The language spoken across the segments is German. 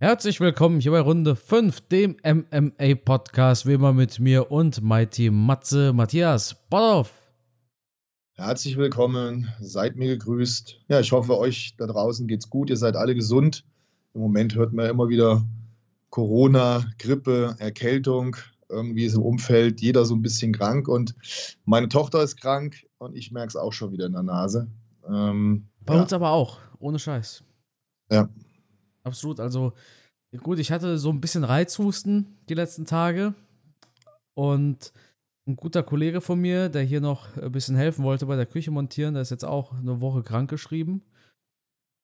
Herzlich willkommen hier bei Runde 5, dem MMA-Podcast, wie immer mit mir und Mighty Matze Matthias Bodoff. Herzlich willkommen, seid mir gegrüßt. Ja, ich hoffe, euch da draußen geht's gut, ihr seid alle gesund. Im Moment hört man immer wieder Corona, Grippe, Erkältung. Irgendwie ist im Umfeld jeder so ein bisschen krank und meine Tochter ist krank und ich merke es auch schon wieder in der Nase. Ähm, Bei ja. uns aber auch, ohne Scheiß. Ja, Absolut. Also, gut, ich hatte so ein bisschen Reizhusten die letzten Tage. Und ein guter Kollege von mir, der hier noch ein bisschen helfen wollte bei der Küche montieren, der ist jetzt auch eine Woche krank geschrieben,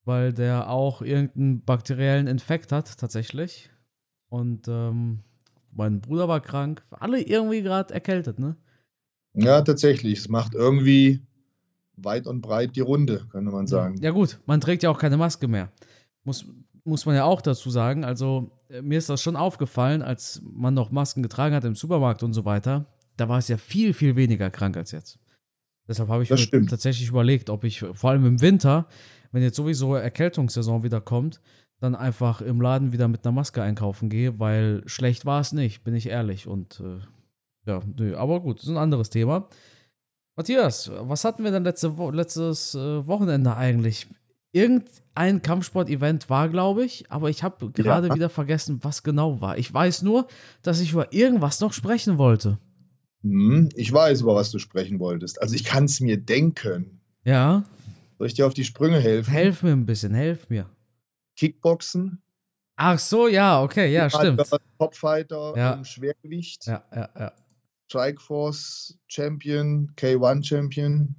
weil der auch irgendeinen bakteriellen Infekt hat, tatsächlich. Und ähm, mein Bruder war krank. Alle irgendwie gerade erkältet, ne? Ja, tatsächlich. Es macht irgendwie weit und breit die Runde, könnte man sagen. Ja, gut, man trägt ja auch keine Maske mehr. Muss, muss man ja auch dazu sagen. Also, äh, mir ist das schon aufgefallen, als man noch Masken getragen hat im Supermarkt und so weiter. Da war es ja viel, viel weniger krank als jetzt. Deshalb habe ich das mir stimmt. tatsächlich überlegt, ob ich vor allem im Winter, wenn jetzt sowieso Erkältungssaison wieder kommt, dann einfach im Laden wieder mit einer Maske einkaufen gehe, weil schlecht war es nicht, bin ich ehrlich. Und äh, ja, nö, aber gut, ist ein anderes Thema. Matthias, was hatten wir denn letzte Wo letztes äh, Wochenende eigentlich? Irgendein Kampfsport-Event war, glaube ich, aber ich habe gerade ja. wieder vergessen, was genau war. Ich weiß nur, dass ich über irgendwas noch sprechen wollte. Hm, ich weiß, über was du sprechen wolltest. Also ich kann es mir denken. Ja. Soll ich dir auf die Sprünge helfen? Helf mir ein bisschen, helf mir. Kickboxen. Ach so, ja, okay, ja, stimmt. Topfighter ja. im Schwergewicht. Ja, ja, ja. Strikeforce Champion, K1 Champion.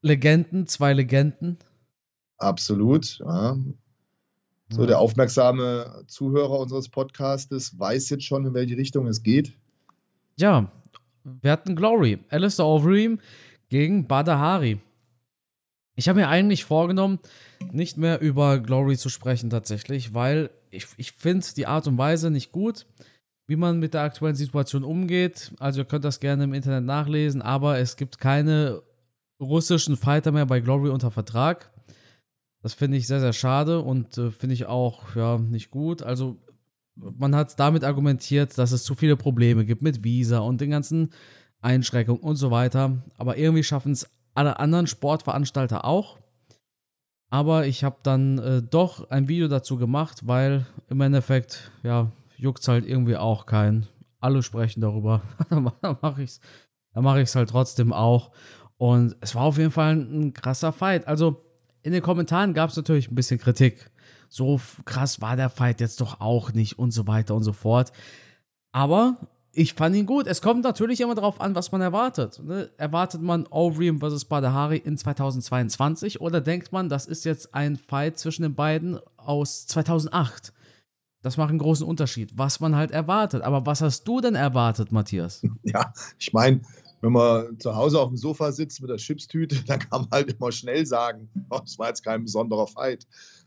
Legenden, zwei Legenden. Absolut. Ja. So, der aufmerksame Zuhörer unseres Podcastes weiß jetzt schon, in welche Richtung es geht. Ja, wir hatten Glory. Alistair Overeem gegen Badahari. Ich habe mir eigentlich vorgenommen, nicht mehr über Glory zu sprechen tatsächlich, weil ich, ich finde die Art und Weise nicht gut, wie man mit der aktuellen Situation umgeht. Also ihr könnt das gerne im Internet nachlesen, aber es gibt keine russischen Fighter mehr bei Glory unter Vertrag. Das finde ich sehr, sehr schade und äh, finde ich auch ja, nicht gut. Also man hat damit argumentiert, dass es zu viele Probleme gibt mit Visa und den ganzen Einschränkungen und so weiter. Aber irgendwie schaffen es alle anderen Sportveranstalter auch. Aber ich habe dann äh, doch ein Video dazu gemacht, weil im Endeffekt, ja, juckt es halt irgendwie auch keinen. Alle sprechen darüber. dann mache ich es halt trotzdem auch. Und es war auf jeden Fall ein, ein krasser Fight. Also in den Kommentaren gab es natürlich ein bisschen Kritik. So krass war der Fight jetzt doch auch nicht und so weiter und so fort. Aber ich fand ihn gut. Es kommt natürlich immer darauf an, was man erwartet. Ne? Erwartet man Overeem vs. Badahari in 2022 oder denkt man, das ist jetzt ein Fight zwischen den beiden aus 2008? Das macht einen großen Unterschied, was man halt erwartet. Aber was hast du denn erwartet, Matthias? Ja, ich meine, wenn man zu Hause auf dem Sofa sitzt mit der Chipstüte, dann kann man halt immer schnell sagen, oh, das war jetzt kein besonderer Fight.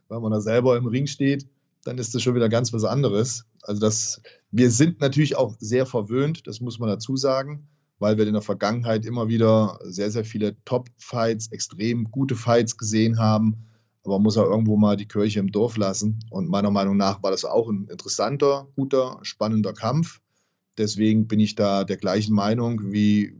Wenn man da selber im Ring steht, dann ist das schon wieder ganz was anderes. Also das, wir sind natürlich auch sehr verwöhnt, das muss man dazu sagen, weil wir in der Vergangenheit immer wieder sehr, sehr viele Top-Fights, extrem gute Fights gesehen haben. Aber man muss auch irgendwo mal die Kirche im Dorf lassen. Und meiner Meinung nach war das auch ein interessanter, guter, spannender Kampf. Deswegen bin ich da der gleichen Meinung wie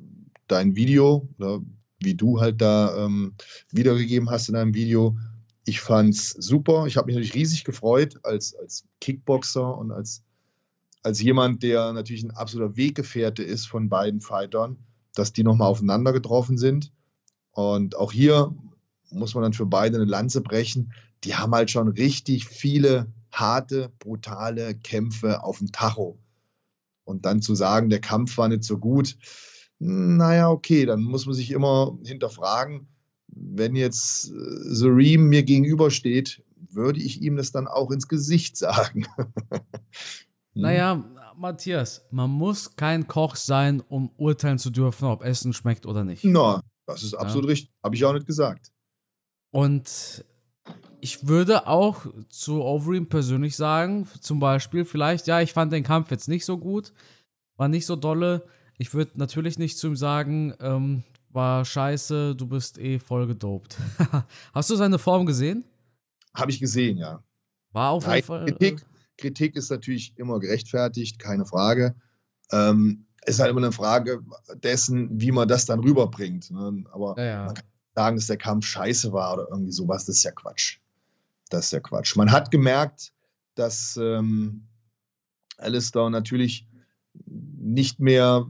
dein Video oder wie du halt da ähm, wiedergegeben hast in deinem Video. Ich fand es super. Ich habe mich natürlich riesig gefreut als, als Kickboxer und als, als jemand, der natürlich ein absoluter Weggefährte ist von beiden Fightern, dass die nochmal aufeinander getroffen sind. Und auch hier muss man dann für beide eine Lanze brechen. Die haben halt schon richtig viele harte, brutale Kämpfe auf dem Tacho. Und dann zu sagen, der Kampf war nicht so gut, naja, okay, dann muss man sich immer hinterfragen, wenn jetzt Zareem äh, mir gegenübersteht, würde ich ihm das dann auch ins Gesicht sagen. Hm? naja, Matthias, man muss kein Koch sein, um urteilen zu dürfen, ob Essen schmeckt oder nicht. Na, das ist absolut ja. richtig. Habe ich auch nicht gesagt. Und ich würde auch zu Overeem persönlich sagen, zum Beispiel, vielleicht, ja, ich fand den Kampf jetzt nicht so gut, war nicht so dolle. Ich würde natürlich nicht zu ihm sagen, ähm, war scheiße, du bist eh voll gedopt. Hast du seine Form gesehen? Habe ich gesehen, ja. War auf jeden Fall. Kritik, äh, Kritik ist natürlich immer gerechtfertigt, keine Frage. Ähm, ist halt immer eine Frage dessen, wie man das dann rüberbringt. Ne? Aber ja, ja. man kann sagen, dass der Kampf scheiße war oder irgendwie sowas, das ist ja Quatsch. Das ist ja Quatsch. Man hat gemerkt, dass ähm, Alistair natürlich nicht mehr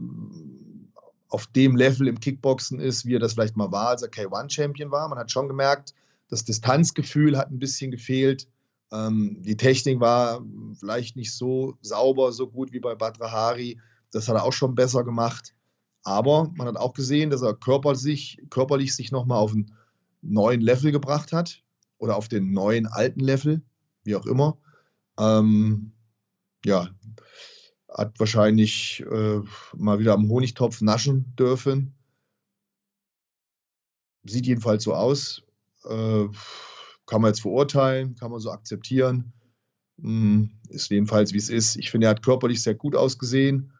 auf dem Level im Kickboxen ist, wie er das vielleicht mal war, als er K1-Champion war. Man hat schon gemerkt, das Distanzgefühl hat ein bisschen gefehlt. Ähm, die Technik war vielleicht nicht so sauber, so gut wie bei Badrahari. Das hat er auch schon besser gemacht. Aber man hat auch gesehen, dass er körperlich, körperlich sich nochmal auf einen neuen Level gebracht hat oder auf den neuen alten Level, wie auch immer. Ähm, ja, hat wahrscheinlich äh, mal wieder am Honigtopf naschen dürfen. Sieht jedenfalls so aus. Äh, kann man jetzt verurteilen, kann man so akzeptieren. Hm, ist jedenfalls, wie es ist. Ich finde, er hat körperlich sehr gut ausgesehen.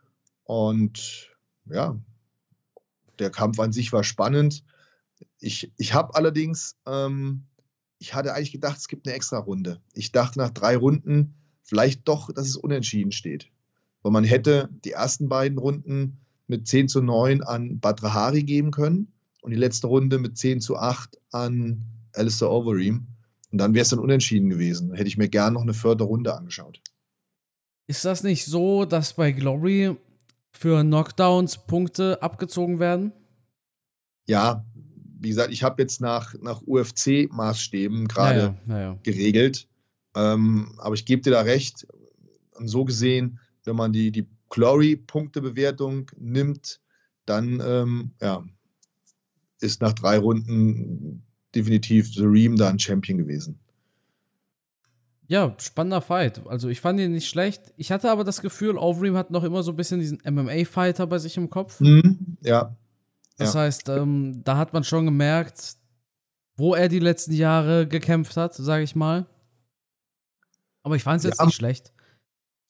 Und ja, der Kampf an sich war spannend. Ich, ich habe allerdings, ähm, ich hatte eigentlich gedacht, es gibt eine extra Runde. Ich dachte nach drei Runden vielleicht doch, dass es unentschieden steht. Weil man hätte die ersten beiden Runden mit 10 zu 9 an Badrahari geben können und die letzte Runde mit 10 zu 8 an Alistair Overeem. Und dann wäre es dann unentschieden gewesen. Hätte ich mir gern noch eine vierte Runde angeschaut. Ist das nicht so, dass bei Glory für Knockdowns Punkte abgezogen werden? Ja, wie gesagt, ich habe jetzt nach, nach UFC-Maßstäben gerade ja, ja, ja, geregelt. Ähm, aber ich gebe dir da recht. Und so gesehen, wenn man die, die Glory-Punktebewertung nimmt, dann ähm, ja, ist nach drei Runden definitiv The Ream da ein Champion gewesen. Ja, spannender Fight. Also ich fand ihn nicht schlecht. Ich hatte aber das Gefühl, Overeem hat noch immer so ein bisschen diesen MMA-Fighter bei sich im Kopf. Mhm, ja. Das ja. heißt, ähm, da hat man schon gemerkt, wo er die letzten Jahre gekämpft hat, sage ich mal. Aber ich fand es jetzt ja, nicht schlecht.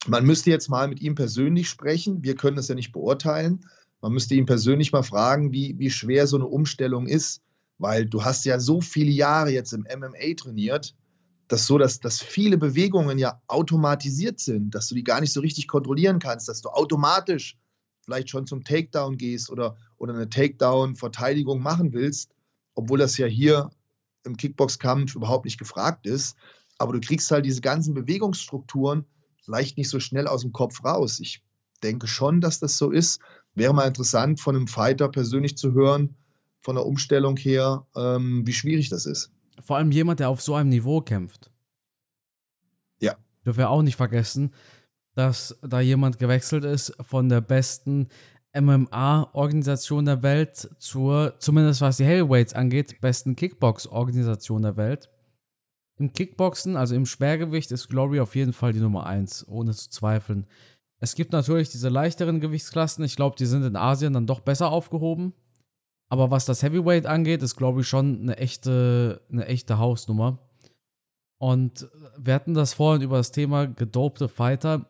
Man müsste jetzt mal mit ihm persönlich sprechen. Wir können das ja nicht beurteilen. Man müsste ihn persönlich mal fragen, wie, wie schwer so eine Umstellung ist, weil du hast ja so viele Jahre jetzt im MMA trainiert dass so, dass, dass viele Bewegungen ja automatisiert sind, dass du die gar nicht so richtig kontrollieren kannst, dass du automatisch vielleicht schon zum Takedown gehst oder, oder eine Takedown-Verteidigung machen willst, obwohl das ja hier im Kickbox-Kampf überhaupt nicht gefragt ist. Aber du kriegst halt diese ganzen Bewegungsstrukturen vielleicht nicht so schnell aus dem Kopf raus. Ich denke schon, dass das so ist. Wäre mal interessant, von einem Fighter persönlich zu hören, von der Umstellung her, ähm, wie schwierig das ist. Vor allem jemand, der auf so einem Niveau kämpft. Ja. Dürfen wir auch nicht vergessen, dass da jemand gewechselt ist von der besten MMA-Organisation der Welt zur, zumindest was die Heavyweights angeht, besten Kickbox-Organisation der Welt. Im Kickboxen, also im Schwergewicht, ist Glory auf jeden Fall die Nummer 1, ohne zu zweifeln. Es gibt natürlich diese leichteren Gewichtsklassen. Ich glaube, die sind in Asien dann doch besser aufgehoben. Aber was das Heavyweight angeht, ist, ich, schon eine echte, eine echte Hausnummer. Und wir hatten das vorhin über das Thema gedopte Fighter.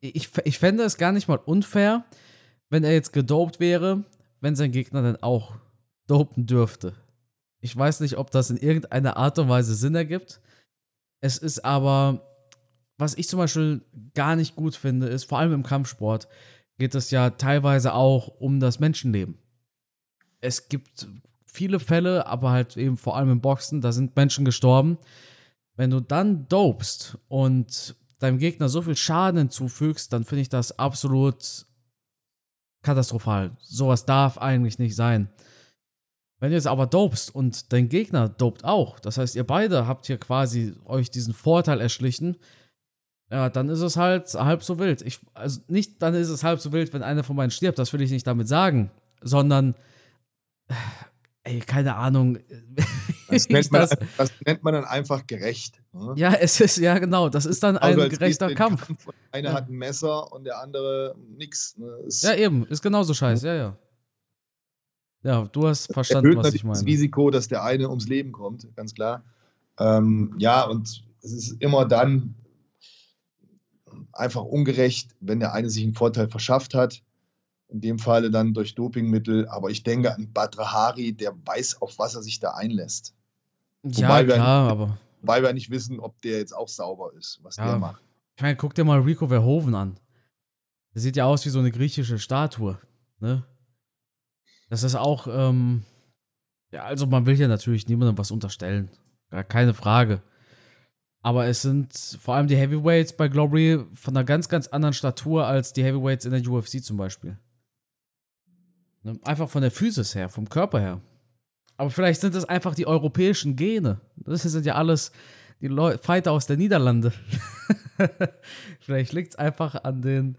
Ich, ich fände es gar nicht mal unfair, wenn er jetzt gedopt wäre, wenn sein Gegner dann auch dopen dürfte. Ich weiß nicht, ob das in irgendeiner Art und Weise Sinn ergibt. Es ist aber, was ich zum Beispiel gar nicht gut finde, ist, vor allem im Kampfsport, geht es ja teilweise auch um das Menschenleben es gibt viele Fälle, aber halt eben vor allem im Boxen, da sind Menschen gestorben. Wenn du dann dopest und deinem Gegner so viel Schaden hinzufügst, dann finde ich das absolut katastrophal. Sowas darf eigentlich nicht sein. Wenn du jetzt aber dopst und dein Gegner dopt auch, das heißt, ihr beide habt hier quasi euch diesen Vorteil erschlichen, ja, dann ist es halt halb so wild. Ich, also nicht, dann ist es halb so wild, wenn einer von beiden stirbt, das will ich nicht damit sagen, sondern ey, keine Ahnung. Das nennt, man, das, das nennt man dann einfach gerecht. Ne? Ja, es ist, ja genau, das ist dann ein also gerechter Kampf. Kampf einer ja. hat ein Messer und der andere nix. Ne? ja, eben, ist genauso scheiße, ja, ja. Ja, du hast verstanden, was ich meine. Das Risiko, dass der eine ums Leben kommt, ganz klar. Ähm, ja, und es ist immer dann einfach ungerecht, wenn der eine sich einen Vorteil verschafft hat in dem Falle dann durch Dopingmittel. Aber ich denke an Badrahari, der weiß, auf was er sich da einlässt. Ja, Wobei klar, aber. weil wir nicht wissen, ob der jetzt auch sauber ist, was ja, der macht. Ich meine, guck dir mal Rico Verhoeven an. Der sieht ja aus wie so eine griechische Statue. Ne? Das ist auch, ähm, ja, also man will ja natürlich niemandem was unterstellen. Gar keine Frage. Aber es sind vor allem die Heavyweights bei Glory von einer ganz, ganz anderen Statur als die Heavyweights in der UFC zum Beispiel. Ne? Einfach von der Physis her, vom Körper her. Aber vielleicht sind das einfach die europäischen Gene. Das sind ja alles die Leu Fighter aus der Niederlande. vielleicht liegt es einfach an den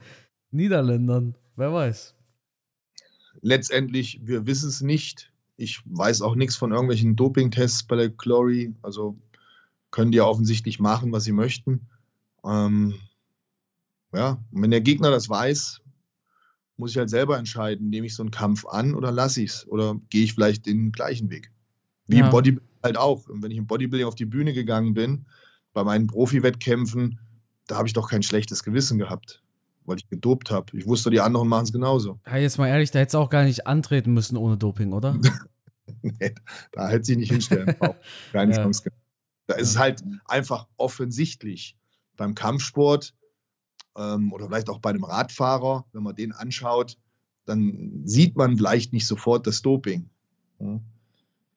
Niederländern. Wer weiß. Letztendlich, wir wissen es nicht. Ich weiß auch nichts von irgendwelchen Dopingtests bei der Glory. Also können die ja offensichtlich machen, was sie möchten. Ähm, ja, und wenn der Gegner das weiß, muss ich halt selber entscheiden, nehme ich so einen Kampf an oder lasse ich es? Oder gehe ich vielleicht den gleichen Weg? Wie ja. im Bodybuilding halt auch. Und wenn ich im Bodybuilding auf die Bühne gegangen bin, bei meinen Profi-Wettkämpfen, da habe ich doch kein schlechtes Gewissen gehabt, weil ich gedopt habe. Ich wusste, die anderen machen es genauso. Ja, jetzt mal ehrlich, da hättest du auch gar nicht antreten müssen ohne Doping, oder? nee, da hätte sie nicht hinstellen. Keine ja. Chance. Da ist es halt einfach offensichtlich. Beim Kampfsport ähm, oder vielleicht auch bei einem Radfahrer, wenn man den anschaut, dann sieht man vielleicht nicht sofort das Doping. Ja.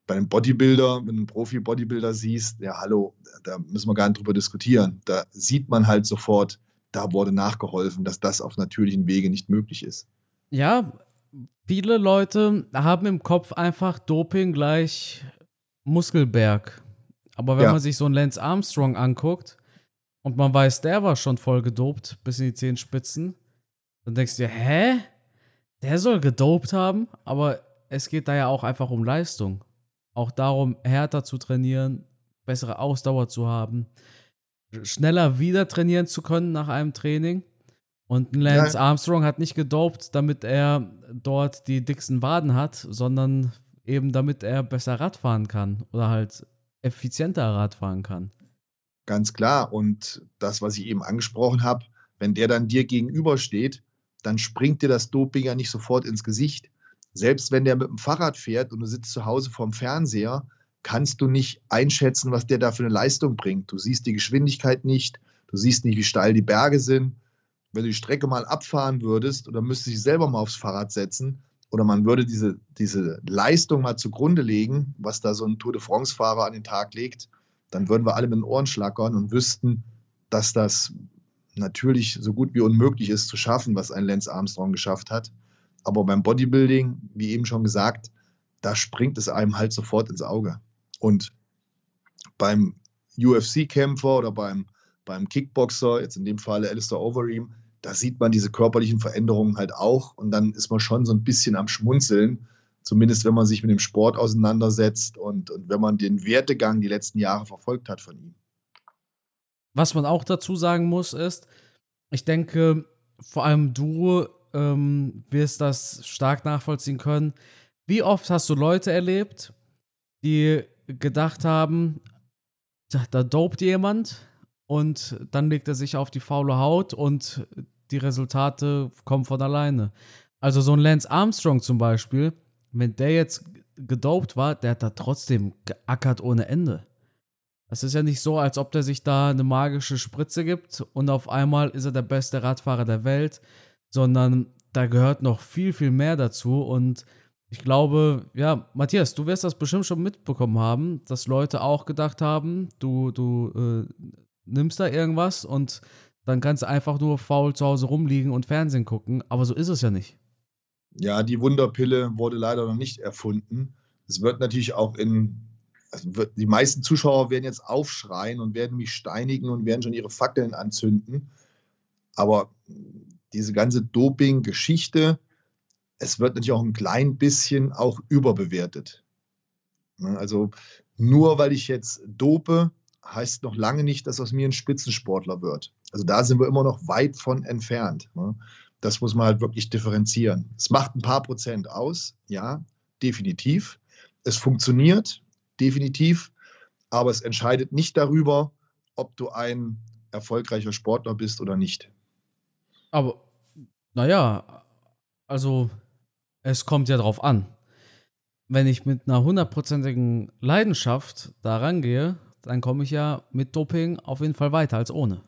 Bei einem Bodybuilder, wenn du einen Profi-Bodybuilder siehst, ja, hallo, da müssen wir gar nicht drüber diskutieren. Da sieht man halt sofort, da wurde nachgeholfen, dass das auf natürlichen Wege nicht möglich ist. Ja, viele Leute haben im Kopf einfach Doping gleich Muskelberg. Aber wenn ja. man sich so einen Lance Armstrong anguckt und man weiß, der war schon voll gedopt bis in die Zehenspitzen, dann denkst du dir, hä? Der soll gedopt haben? Aber es geht da ja auch einfach um Leistung. Auch darum, härter zu trainieren, bessere Ausdauer zu haben, schneller wieder trainieren zu können nach einem Training. Und Lance ja. Armstrong hat nicht gedopt, damit er dort die dicksten Waden hat, sondern eben damit er besser Radfahren kann oder halt effizienter Rad fahren kann. Ganz klar. Und das, was ich eben angesprochen habe, wenn der dann dir gegenübersteht, dann springt dir das Doping ja nicht sofort ins Gesicht. Selbst wenn der mit dem Fahrrad fährt und du sitzt zu Hause vorm Fernseher, kannst du nicht einschätzen, was der da für eine Leistung bringt. Du siehst die Geschwindigkeit nicht, du siehst nicht, wie steil die Berge sind. Wenn du die Strecke mal abfahren würdest oder müsstest dich selber mal aufs Fahrrad setzen, oder man würde diese, diese Leistung mal zugrunde legen, was da so ein Tour de France-Fahrer an den Tag legt, dann würden wir alle mit den Ohren schlackern und wüssten, dass das natürlich so gut wie unmöglich ist zu schaffen, was ein Lance Armstrong geschafft hat. Aber beim Bodybuilding, wie eben schon gesagt, da springt es einem halt sofort ins Auge. Und beim UFC-Kämpfer oder beim, beim Kickboxer, jetzt in dem Fall Alistair Overeem, da sieht man diese körperlichen Veränderungen halt auch und dann ist man schon so ein bisschen am Schmunzeln, zumindest wenn man sich mit dem Sport auseinandersetzt und, und wenn man den Wertegang die letzten Jahre verfolgt hat von ihm. Was man auch dazu sagen muss, ist, ich denke, vor allem du ähm, wirst das stark nachvollziehen können. Wie oft hast du Leute erlebt, die gedacht haben, da, da dopt jemand, und dann legt er sich auf die faule Haut und die Resultate kommen von alleine. Also so ein Lance Armstrong zum Beispiel, wenn der jetzt gedopt war, der hat da trotzdem geackert ohne Ende. Es ist ja nicht so, als ob der sich da eine magische Spritze gibt und auf einmal ist er der beste Radfahrer der Welt, sondern da gehört noch viel, viel mehr dazu und ich glaube, ja, Matthias, du wirst das bestimmt schon mitbekommen haben, dass Leute auch gedacht haben, du, du äh, nimmst da irgendwas und dann kannst du einfach nur faul zu Hause rumliegen und Fernsehen gucken. Aber so ist es ja nicht. Ja, die Wunderpille wurde leider noch nicht erfunden. Es wird natürlich auch in, also die meisten Zuschauer werden jetzt aufschreien und werden mich steinigen und werden schon ihre Fackeln anzünden. Aber diese ganze Doping-Geschichte, es wird natürlich auch ein klein bisschen auch überbewertet. Also nur weil ich jetzt dope, heißt noch lange nicht, dass aus mir ein Spitzensportler wird. Also da sind wir immer noch weit von entfernt. Ne? Das muss man halt wirklich differenzieren. Es macht ein paar Prozent aus, ja, definitiv. Es funktioniert, definitiv, aber es entscheidet nicht darüber, ob du ein erfolgreicher Sportler bist oder nicht. Aber, naja, also es kommt ja drauf an. Wenn ich mit einer hundertprozentigen Leidenschaft da rangehe, dann komme ich ja mit Doping auf jeden Fall weiter als ohne.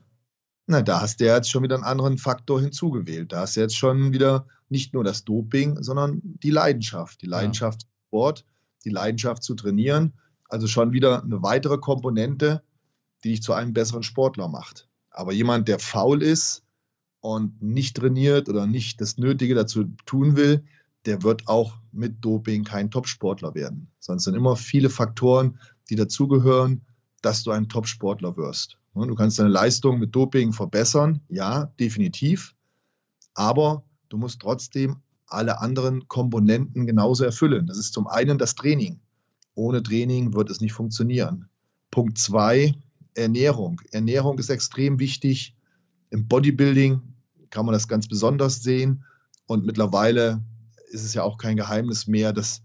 Na, da hast du ja jetzt schon wieder einen anderen Faktor hinzugewählt. Da hast du jetzt schon wieder nicht nur das Doping, sondern die Leidenschaft. Die Leidenschaft ja. Sport, die Leidenschaft zu trainieren. Also schon wieder eine weitere Komponente, die dich zu einem besseren Sportler macht. Aber jemand, der faul ist und nicht trainiert oder nicht das Nötige dazu tun will, der wird auch mit Doping kein Topsportler werden. Sonst sind immer viele Faktoren, die dazugehören, dass du ein Topsportler wirst. Du kannst deine Leistung mit Doping verbessern, ja, definitiv. Aber du musst trotzdem alle anderen Komponenten genauso erfüllen. Das ist zum einen das Training. Ohne Training wird es nicht funktionieren. Punkt zwei, Ernährung. Ernährung ist extrem wichtig. Im Bodybuilding kann man das ganz besonders sehen. Und mittlerweile ist es ja auch kein Geheimnis mehr, dass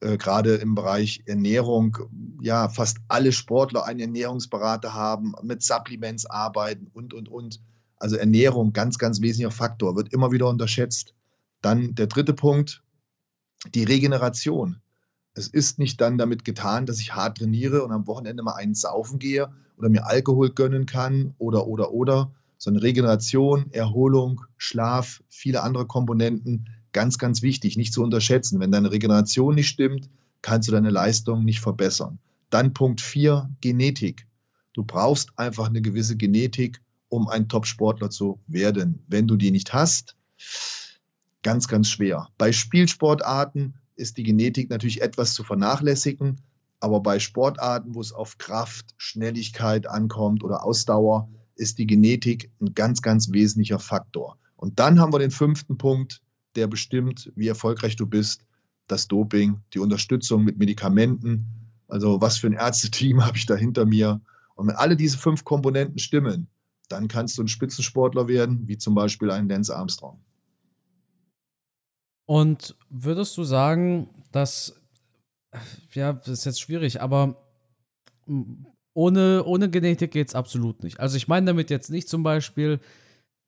äh, gerade im Bereich Ernährung ja fast alle Sportler einen Ernährungsberater haben, mit Supplements arbeiten und, und, und. Also Ernährung, ganz, ganz wesentlicher Faktor, wird immer wieder unterschätzt. Dann der dritte Punkt, die Regeneration. Es ist nicht dann damit getan, dass ich hart trainiere und am Wochenende mal einen saufen gehe oder mir Alkohol gönnen kann oder, oder, oder, sondern Regeneration, Erholung, Schlaf, viele andere Komponenten, ganz, ganz wichtig, nicht zu unterschätzen. Wenn deine Regeneration nicht stimmt, kannst du deine Leistung nicht verbessern. Dann Punkt 4, Genetik. Du brauchst einfach eine gewisse Genetik, um ein Top-Sportler zu werden. Wenn du die nicht hast, ganz, ganz schwer. Bei Spielsportarten ist die Genetik natürlich etwas zu vernachlässigen, aber bei Sportarten, wo es auf Kraft, Schnelligkeit ankommt oder Ausdauer, ist die Genetik ein ganz, ganz wesentlicher Faktor. Und dann haben wir den fünften Punkt, der bestimmt, wie erfolgreich du bist, das Doping, die Unterstützung mit Medikamenten. Also was für ein Ärzteteam habe ich da hinter mir? Und wenn alle diese fünf Komponenten stimmen, dann kannst du ein Spitzensportler werden, wie zum Beispiel ein Lance Armstrong. Und würdest du sagen, dass, ja, das ist jetzt schwierig, aber ohne, ohne Genetik geht es absolut nicht. Also ich meine damit jetzt nicht zum Beispiel,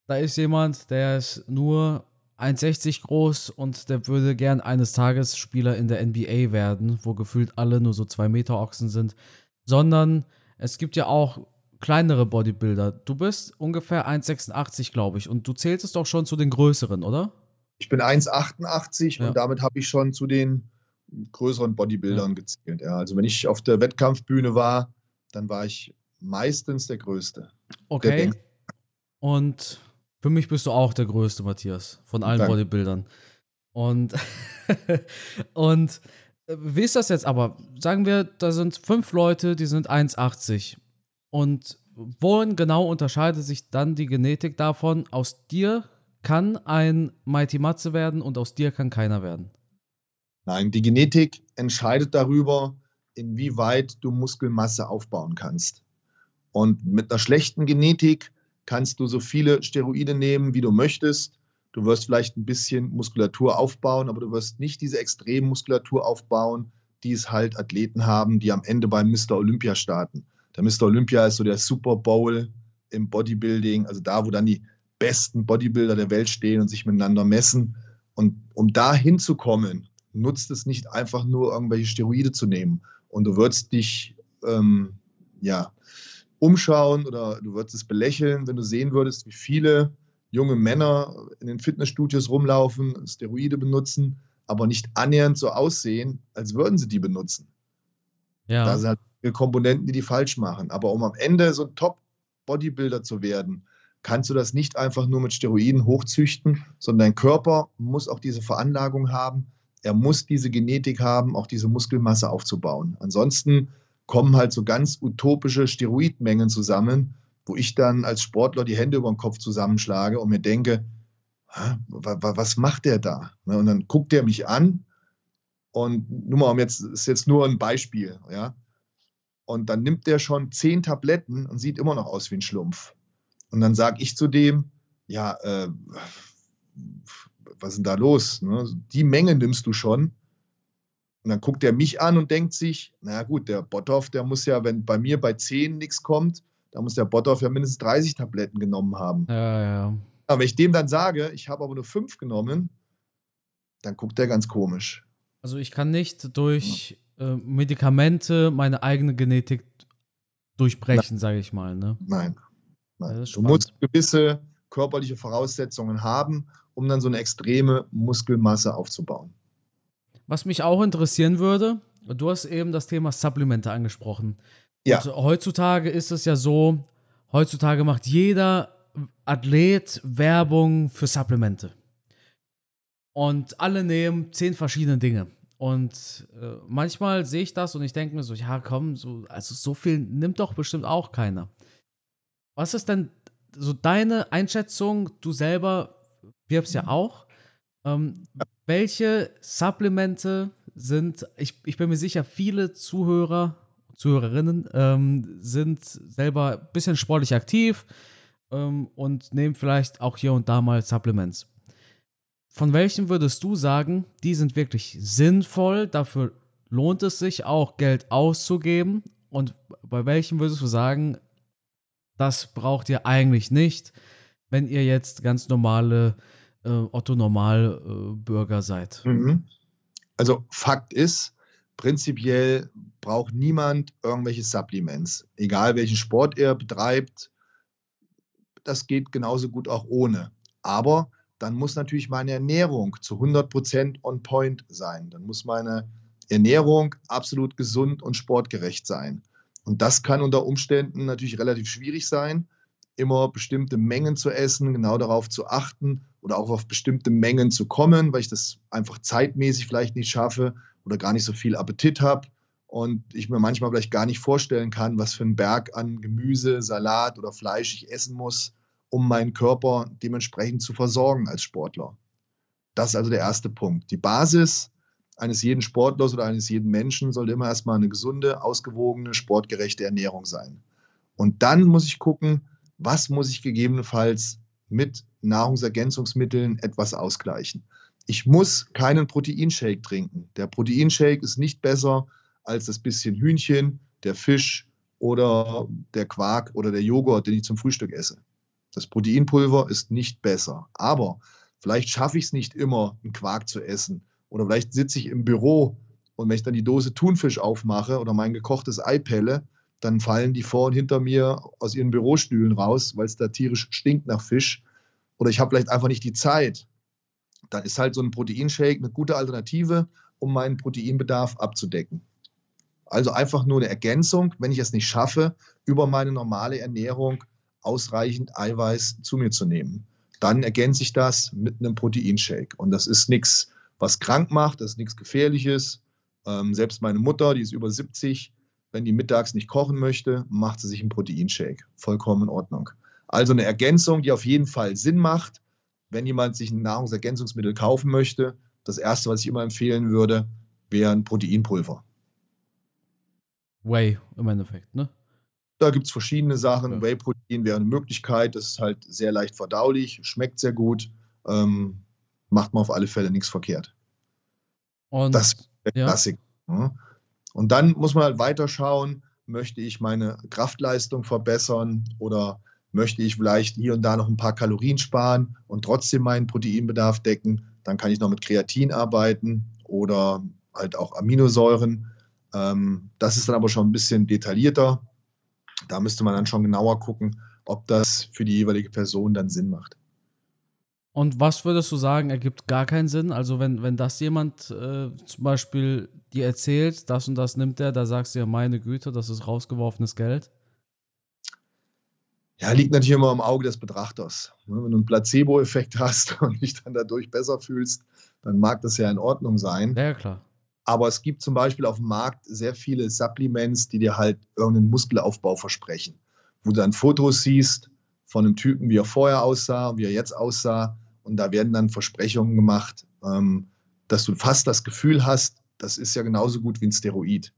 da ist jemand, der ist nur 1,60 groß und der würde gern eines Tages Spieler in der NBA werden, wo gefühlt alle nur so 2 Meter Ochsen sind, sondern es gibt ja auch kleinere Bodybuilder. Du bist ungefähr 1,86, glaube ich, und du zähltest doch schon zu den größeren, oder? Ich bin 1,88 ja. und damit habe ich schon zu den größeren Bodybuildern ja. gezählt. Ja. Also wenn ich auf der Wettkampfbühne war, dann war ich meistens der Größte. Okay. Der und für mich bist du auch der Größte, Matthias, von allen Danke. Bodybuildern. Und, und äh, wie ist das jetzt aber? Sagen wir, da sind fünf Leute, die sind 1,80. Und worin genau unterscheidet sich dann die Genetik davon? Aus dir kann ein Mighty Matze werden und aus dir kann keiner werden. Nein, die Genetik entscheidet darüber, inwieweit du Muskelmasse aufbauen kannst. Und mit einer schlechten Genetik kannst du so viele Steroide nehmen, wie du möchtest. Du wirst vielleicht ein bisschen Muskulatur aufbauen, aber du wirst nicht diese extreme Muskulatur aufbauen, die es halt Athleten haben, die am Ende beim Mr. Olympia starten. Der Mr. Olympia ist so der Super Bowl im Bodybuilding, also da, wo dann die besten Bodybuilder der Welt stehen und sich miteinander messen. Und um da hinzukommen, nutzt es nicht einfach nur irgendwelche Steroide zu nehmen. Und du wirst dich ähm, ja, umschauen oder du würdest es belächeln, wenn du sehen würdest, wie viele junge Männer in den Fitnessstudios rumlaufen, Steroide benutzen, aber nicht annähernd so aussehen, als würden sie die benutzen. Ja. Da sind halt Komponenten, die die falsch machen. Aber um am Ende so ein Top-Bodybuilder zu werden, kannst du das nicht einfach nur mit Steroiden hochzüchten, sondern dein Körper muss auch diese Veranlagung haben. Er muss diese Genetik haben, auch diese Muskelmasse aufzubauen. Ansonsten kommen halt so ganz utopische Steroidmengen zusammen, wo ich dann als Sportler die Hände über den Kopf zusammenschlage und mir denke, was macht der da? Ne, und dann guckt er mich an und nur mal, jetzt ist jetzt nur ein Beispiel, ja. Und dann nimmt der schon zehn Tabletten und sieht immer noch aus wie ein Schlumpf. Und dann sage ich zu dem, ja, äh, was ist denn da los? Ne? Die Menge nimmst du schon. Und dann guckt er mich an und denkt sich, na gut, der Botthoff, der muss ja, wenn bei mir bei 10 nichts kommt, da muss der Botthoff ja mindestens 30 Tabletten genommen haben. Ja, ja. Aber wenn ich dem dann sage, ich habe aber nur 5 genommen, dann guckt er ganz komisch. Also ich kann nicht durch ja. äh, Medikamente meine eigene Genetik durchbrechen, sage ich mal. Ne? Nein. Nein. Du musst gewisse körperliche Voraussetzungen haben, um dann so eine extreme Muskelmasse aufzubauen. Was mich auch interessieren würde, du hast eben das Thema Supplemente angesprochen. Ja. Und heutzutage ist es ja so, heutzutage macht jeder Athlet Werbung für Supplemente. Und alle nehmen zehn verschiedene Dinge. Und äh, manchmal sehe ich das und ich denke mir so, ja, komm, so, also so viel nimmt doch bestimmt auch keiner. Was ist denn so deine Einschätzung? Du selber wirbst ja auch. Ähm, welche Supplemente sind, ich, ich bin mir sicher, viele Zuhörer, Zuhörerinnen ähm, sind selber ein bisschen sportlich aktiv ähm, und nehmen vielleicht auch hier und da mal Supplements. Von welchen würdest du sagen, die sind wirklich sinnvoll, dafür lohnt es sich auch Geld auszugeben? Und bei welchen würdest du sagen, das braucht ihr eigentlich nicht, wenn ihr jetzt ganz normale äh, Otto-Normal-Bürger äh, seid? Mhm. Also Fakt ist, prinzipiell braucht niemand irgendwelche Supplements, egal welchen Sport er betreibt. Das geht genauso gut auch ohne. Aber dann muss natürlich meine Ernährung zu 100% on point sein. Dann muss meine Ernährung absolut gesund und sportgerecht sein. Und das kann unter Umständen natürlich relativ schwierig sein, immer bestimmte Mengen zu essen, genau darauf zu achten oder auch auf bestimmte Mengen zu kommen, weil ich das einfach zeitmäßig vielleicht nicht schaffe oder gar nicht so viel Appetit habe und ich mir manchmal vielleicht gar nicht vorstellen kann, was für einen Berg an Gemüse, Salat oder Fleisch ich essen muss, um meinen Körper dementsprechend zu versorgen als Sportler. Das ist also der erste Punkt. Die Basis eines jeden Sportlers oder eines jeden Menschen sollte immer erstmal eine gesunde, ausgewogene, sportgerechte Ernährung sein. Und dann muss ich gucken, was muss ich gegebenenfalls mit Nahrungsergänzungsmitteln etwas ausgleichen. Ich muss keinen Proteinshake trinken. Der Proteinshake ist nicht besser als das bisschen Hühnchen, der Fisch oder der Quark oder der Joghurt, den ich zum Frühstück esse. Das Proteinpulver ist nicht besser. Aber vielleicht schaffe ich es nicht immer, einen Quark zu essen. Oder vielleicht sitze ich im Büro und wenn ich dann die Dose Thunfisch aufmache oder mein gekochtes Ei pelle, dann fallen die vor und hinter mir aus ihren Bürostühlen raus, weil es da tierisch stinkt nach Fisch. Oder ich habe vielleicht einfach nicht die Zeit. Dann ist halt so ein Proteinshake eine gute Alternative, um meinen Proteinbedarf abzudecken. Also einfach nur eine Ergänzung, wenn ich es nicht schaffe, über meine normale Ernährung ausreichend Eiweiß zu mir zu nehmen. Dann ergänze ich das mit einem Proteinshake. Und das ist nichts, was krank macht, das ist nichts Gefährliches. Ähm, selbst meine Mutter, die ist über 70, wenn die mittags nicht kochen möchte, macht sie sich einen Proteinshake. Vollkommen in Ordnung. Also eine Ergänzung, die auf jeden Fall Sinn macht, wenn jemand sich ein Nahrungsergänzungsmittel kaufen möchte. Das erste, was ich immer empfehlen würde, wäre ein Proteinpulver. Whey im Endeffekt, ne? Da gibt es verschiedene Sachen. Ja. Whey-Protein wäre eine Möglichkeit. Das ist halt sehr leicht verdaulich, schmeckt sehr gut. Ähm, macht man auf alle Fälle nichts verkehrt. Und, das ist der ja. Klassik. Ne? Und dann muss man halt weiter schauen, möchte ich meine Kraftleistung verbessern oder möchte ich vielleicht hier und da noch ein paar Kalorien sparen und trotzdem meinen Proteinbedarf decken, dann kann ich noch mit Kreatin arbeiten oder halt auch Aminosäuren. Ähm, das ist dann aber schon ein bisschen detaillierter. Da müsste man dann schon genauer gucken, ob das für die jeweilige Person dann Sinn macht. Und was würdest du sagen, ergibt gar keinen Sinn? Also wenn, wenn das jemand äh, zum Beispiel dir erzählt, das und das nimmt er, da sagst du ja, meine Güte, das ist rausgeworfenes Geld. Ja, liegt natürlich immer im Auge des Betrachters. Ne, wenn du einen Placebo-Effekt hast und dich dann dadurch besser fühlst, dann mag das ja in Ordnung sein. Ja, klar. Aber es gibt zum Beispiel auf dem Markt sehr viele Supplements, die dir halt irgendeinen Muskelaufbau versprechen. Wo du dann Fotos siehst von einem Typen, wie er vorher aussah, wie er jetzt aussah. Und da werden dann Versprechungen gemacht, ähm, dass du fast das Gefühl hast, das ist ja genauso gut wie ein Steroid.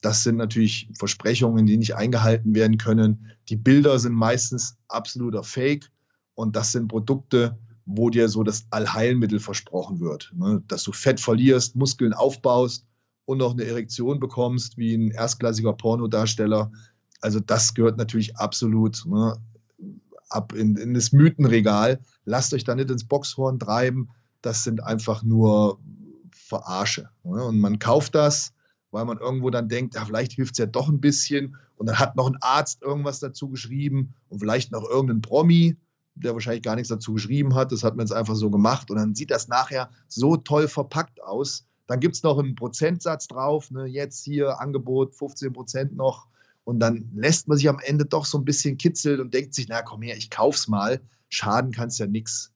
Das sind natürlich Versprechungen, die nicht eingehalten werden können. Die Bilder sind meistens absoluter Fake. Und das sind Produkte, wo dir so das Allheilmittel versprochen wird. Ne? Dass du Fett verlierst, Muskeln aufbaust und noch eine Erektion bekommst, wie ein erstklassiger Pornodarsteller. Also das gehört natürlich absolut ne, ab in, in das Mythenregal. Lasst euch da nicht ins Boxhorn treiben. Das sind einfach nur Verarsche. Ne? Und man kauft das, weil man irgendwo dann denkt, ja, vielleicht hilft es ja doch ein bisschen Und dann hat noch ein Arzt irgendwas dazu geschrieben und vielleicht noch irgendein Promi, der wahrscheinlich gar nichts dazu geschrieben hat. Das hat man jetzt einfach so gemacht. Und dann sieht das nachher so toll verpackt aus. Dann gibt es noch einen Prozentsatz drauf. Ne? Jetzt hier Angebot 15 Prozent noch. Und dann lässt man sich am Ende doch so ein bisschen kitzeln und denkt sich, na komm her, ich kauf's mal. Schaden kann es ja nichts.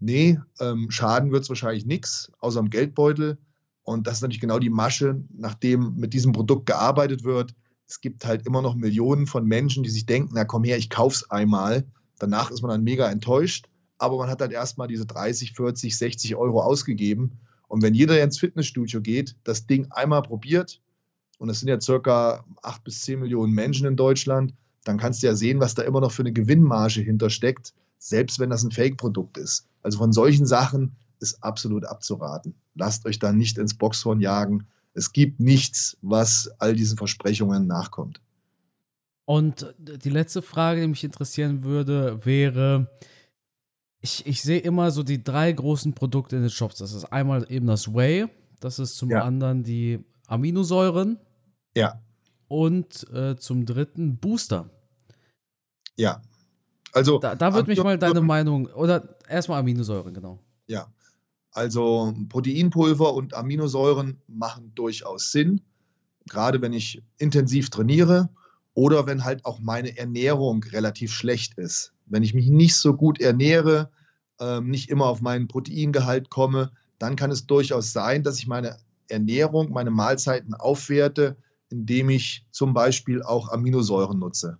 Nee, ähm, schaden wird es wahrscheinlich nichts, außer am Geldbeutel. Und das ist natürlich genau die Masche, nachdem mit diesem Produkt gearbeitet wird. Es gibt halt immer noch Millionen von Menschen, die sich denken, na komm her, ich kauf's einmal. Danach ist man dann mega enttäuscht, aber man hat halt erstmal diese 30, 40, 60 Euro ausgegeben. Und wenn jeder ins Fitnessstudio geht, das Ding einmal probiert, und es sind ja circa 8 bis 10 Millionen Menschen in Deutschland, dann kannst du ja sehen, was da immer noch für eine Gewinnmarge hintersteckt, selbst wenn das ein Fake-Produkt ist. Also von solchen Sachen ist absolut abzuraten. Lasst euch da nicht ins Boxhorn jagen. Es gibt nichts, was all diesen Versprechungen nachkommt. Und die letzte Frage, die mich interessieren würde, wäre, ich, ich sehe immer so die drei großen Produkte in den Shops. Das ist einmal eben das Whey, das ist zum ja. anderen die Aminosäuren. Ja. Und äh, zum dritten Booster. Ja. Also. Da, da würde mich mal deine Meinung, oder erstmal Aminosäuren, genau. Ja. Also Proteinpulver und Aminosäuren machen durchaus Sinn, gerade wenn ich intensiv trainiere oder wenn halt auch meine Ernährung relativ schlecht ist. Wenn ich mich nicht so gut ernähre, ähm, nicht immer auf meinen Proteingehalt komme, dann kann es durchaus sein, dass ich meine Ernährung, meine Mahlzeiten aufwerte, indem ich zum Beispiel auch Aminosäuren nutze.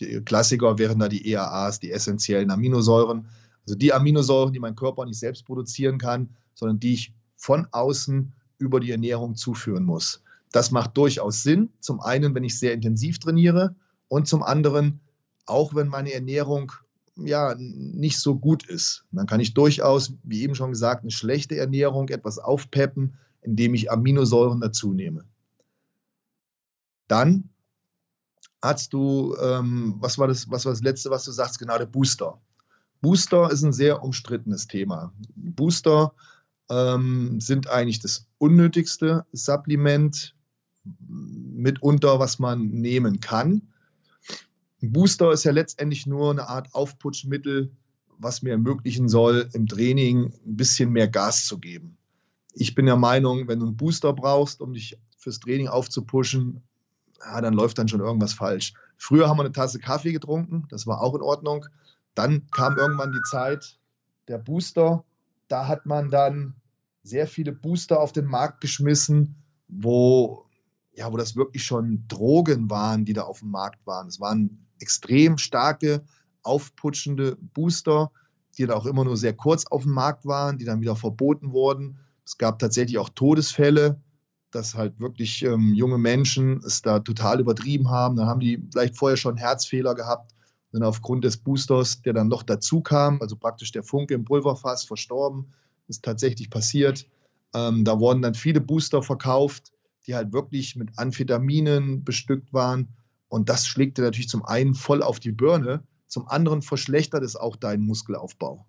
Die Klassiker wären da die EAAs, die essentiellen Aminosäuren. Also die Aminosäuren, die mein Körper nicht selbst produzieren kann, sondern die ich von außen über die Ernährung zuführen muss. Das macht durchaus Sinn. Zum einen, wenn ich sehr intensiv trainiere und zum anderen, auch wenn meine Ernährung ja nicht so gut ist. Dann kann ich durchaus, wie eben schon gesagt, eine schlechte Ernährung etwas aufpeppen, indem ich Aminosäuren dazu nehme. Dann hast du, ähm, was, war das, was war das letzte, was du sagst? Genau, der Booster. Booster ist ein sehr umstrittenes Thema. Booster ähm, sind eigentlich das unnötigste Supplement mitunter, was man nehmen kann. Ein Booster ist ja letztendlich nur eine Art Aufputschmittel, was mir ermöglichen soll, im Training ein bisschen mehr Gas zu geben. Ich bin der Meinung, wenn du einen Booster brauchst, um dich fürs Training aufzupuschen, ja, dann läuft dann schon irgendwas falsch. Früher haben wir eine Tasse Kaffee getrunken, das war auch in Ordnung. Dann kam irgendwann die Zeit der Booster. Da hat man dann sehr viele Booster auf den Markt geschmissen, wo, ja, wo das wirklich schon Drogen waren, die da auf dem Markt waren. Es waren extrem starke, aufputschende Booster, die dann auch immer nur sehr kurz auf dem Markt waren, die dann wieder verboten wurden. Es gab tatsächlich auch Todesfälle, dass halt wirklich ähm, junge Menschen es da total übertrieben haben. Dann haben die vielleicht vorher schon Herzfehler gehabt, sind aufgrund des Boosters, der dann noch dazu kam, also praktisch der Funke im Pulverfass, verstorben. Ist tatsächlich passiert. Ähm, da wurden dann viele Booster verkauft, die halt wirklich mit Amphetaminen bestückt waren. Und das schlägt dir natürlich zum einen voll auf die Birne, zum anderen verschlechtert es auch deinen Muskelaufbau.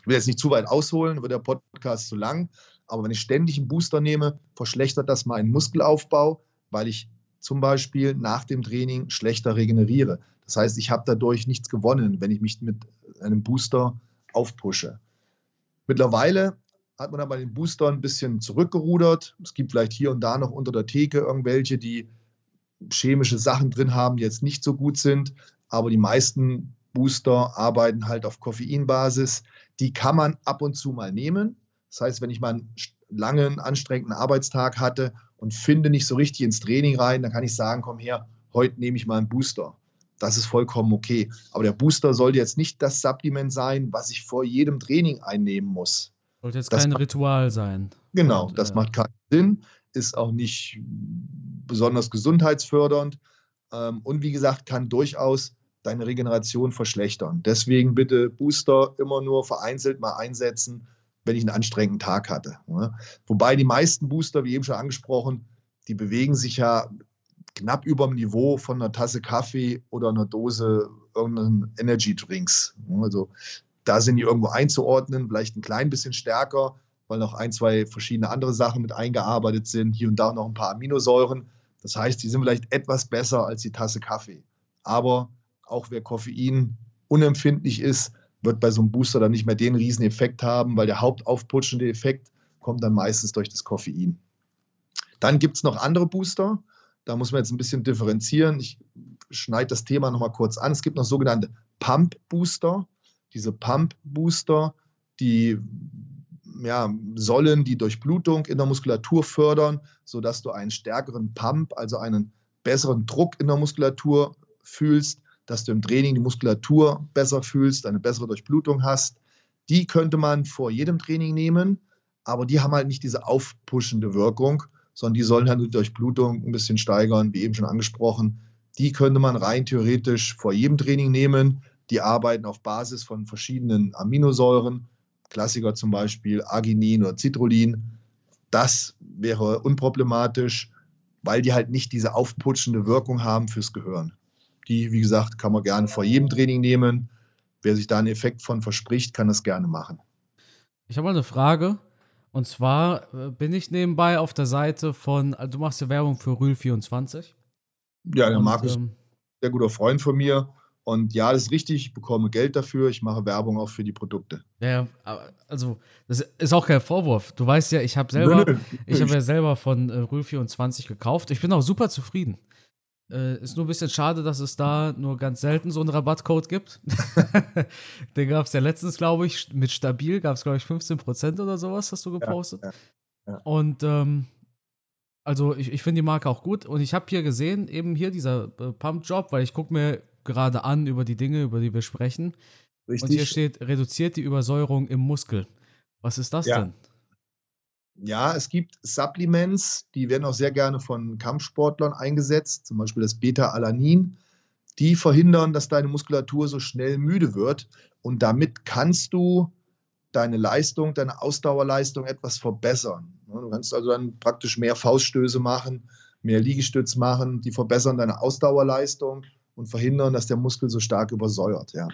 Ich will jetzt nicht zu weit ausholen, wird der Podcast zu lang. Aber wenn ich ständig einen Booster nehme, verschlechtert das meinen Muskelaufbau, weil ich zum Beispiel nach dem Training schlechter regeneriere. Das heißt, ich habe dadurch nichts gewonnen, wenn ich mich mit einem Booster aufpushe. Mittlerweile hat man aber den Booster ein bisschen zurückgerudert. Es gibt vielleicht hier und da noch unter der Theke irgendwelche, die chemische Sachen drin haben, die jetzt nicht so gut sind. Aber die meisten Booster arbeiten halt auf Koffeinbasis. Die kann man ab und zu mal nehmen. Das heißt, wenn ich mal einen langen, anstrengenden Arbeitstag hatte und finde nicht so richtig ins Training rein, dann kann ich sagen, komm her, heute nehme ich mal einen Booster. Das ist vollkommen okay. Aber der Booster sollte jetzt nicht das Supplement sein, was ich vor jedem Training einnehmen muss. Sollte jetzt das kein Ritual sein. Genau, und, das äh, macht keinen Sinn, ist auch nicht besonders gesundheitsfördernd ähm, und wie gesagt, kann durchaus deine Regeneration verschlechtern. Deswegen bitte Booster immer nur vereinzelt mal einsetzen, wenn ich einen anstrengenden Tag hatte. Wobei die meisten Booster, wie eben schon angesprochen, die bewegen sich ja knapp über dem Niveau von einer Tasse Kaffee oder einer Dose irgendeinen Energy Drinks. Also da sind die irgendwo einzuordnen, vielleicht ein klein bisschen stärker, weil noch ein, zwei verschiedene andere Sachen mit eingearbeitet sind. Hier und da noch ein paar Aminosäuren. Das heißt, die sind vielleicht etwas besser als die Tasse Kaffee. Aber auch wer Koffein unempfindlich ist, wird bei so einem Booster dann nicht mehr den riesen Effekt haben, weil der hauptaufputschende Effekt kommt dann meistens durch das Koffein. Dann gibt es noch andere Booster. Da muss man jetzt ein bisschen differenzieren. Ich schneide das Thema nochmal kurz an. Es gibt noch sogenannte Pump Booster. Diese Pump Booster, die ja, sollen die Durchblutung in der Muskulatur fördern, sodass du einen stärkeren Pump, also einen besseren Druck in der Muskulatur fühlst, dass du im Training die Muskulatur besser fühlst, eine bessere Durchblutung hast. Die könnte man vor jedem Training nehmen, aber die haben halt nicht diese aufpuschende Wirkung, sondern die sollen halt die Durchblutung ein bisschen steigern, wie eben schon angesprochen. Die könnte man rein theoretisch vor jedem Training nehmen. Die arbeiten auf Basis von verschiedenen Aminosäuren Klassiker zum Beispiel Arginin oder Citrullin. Das wäre unproblematisch, weil die halt nicht diese aufputschende Wirkung haben fürs Gehirn. Die, wie gesagt, kann man gerne vor jedem Training nehmen. Wer sich da einen Effekt von verspricht, kann das gerne machen. Ich habe mal eine Frage. Und zwar äh, bin ich nebenbei auf der Seite von, also du machst ja Werbung für Rühl24. Ja, der Markus, ähm, sehr guter Freund von mir. Und ja, das ist richtig, ich bekomme Geld dafür, ich mache Werbung auch für die Produkte. Ja, also das ist auch kein Vorwurf. Du weißt ja, ich habe selber, nö, nö, ich habe ja selber von äh, Rühl24 gekauft. Ich bin auch super zufrieden. Äh, ist nur ein bisschen schade, dass es da nur ganz selten so einen Rabattcode gibt. Den gab es ja letztens, glaube ich, mit Stabil gab es, glaube ich, 15% oder sowas, hast du gepostet. Ja, ja, ja. Und ähm, also ich, ich finde die Marke auch gut. Und ich habe hier gesehen, eben hier dieser äh, Pump-Job, weil ich gucke mir gerade an über die Dinge, über die wir sprechen. Richtig. Und hier steht, reduziert die Übersäuerung im Muskel. Was ist das ja. denn? Ja, es gibt Supplements, die werden auch sehr gerne von Kampfsportlern eingesetzt, zum Beispiel das Beta-Alanin. Die verhindern, dass deine Muskulatur so schnell müde wird. Und damit kannst du deine Leistung, deine Ausdauerleistung etwas verbessern. Du kannst also dann praktisch mehr Fauststöße machen, mehr Liegestütz machen, die verbessern deine Ausdauerleistung und verhindern, dass der Muskel so stark übersäuert, ja.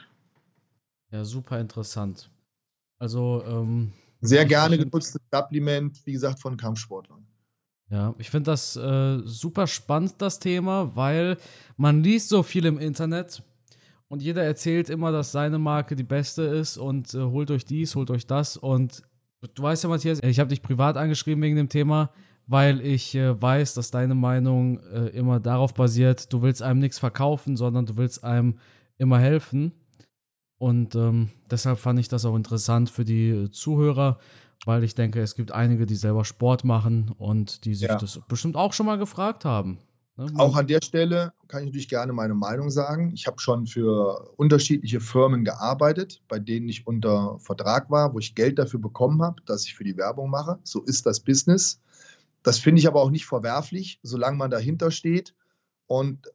Ja, super interessant. Also, ähm, sehr gerne genutztes Supplement, wie gesagt, von Kampfsportlern. Ja, ich finde das äh, super spannend, das Thema, weil man liest so viel im Internet und jeder erzählt immer, dass seine Marke die beste ist und äh, holt euch dies, holt euch das. Und du weißt ja, Matthias, ich habe dich privat angeschrieben wegen dem Thema weil ich äh, weiß, dass deine Meinung äh, immer darauf basiert, du willst einem nichts verkaufen, sondern du willst einem immer helfen. Und ähm, deshalb fand ich das auch interessant für die Zuhörer, weil ich denke, es gibt einige, die selber Sport machen und die sich ja. das bestimmt auch schon mal gefragt haben. Ne? Auch an der Stelle kann ich natürlich gerne meine Meinung sagen. Ich habe schon für unterschiedliche Firmen gearbeitet, bei denen ich unter Vertrag war, wo ich Geld dafür bekommen habe, dass ich für die Werbung mache. So ist das Business. Das finde ich aber auch nicht verwerflich, solange man dahinter steht und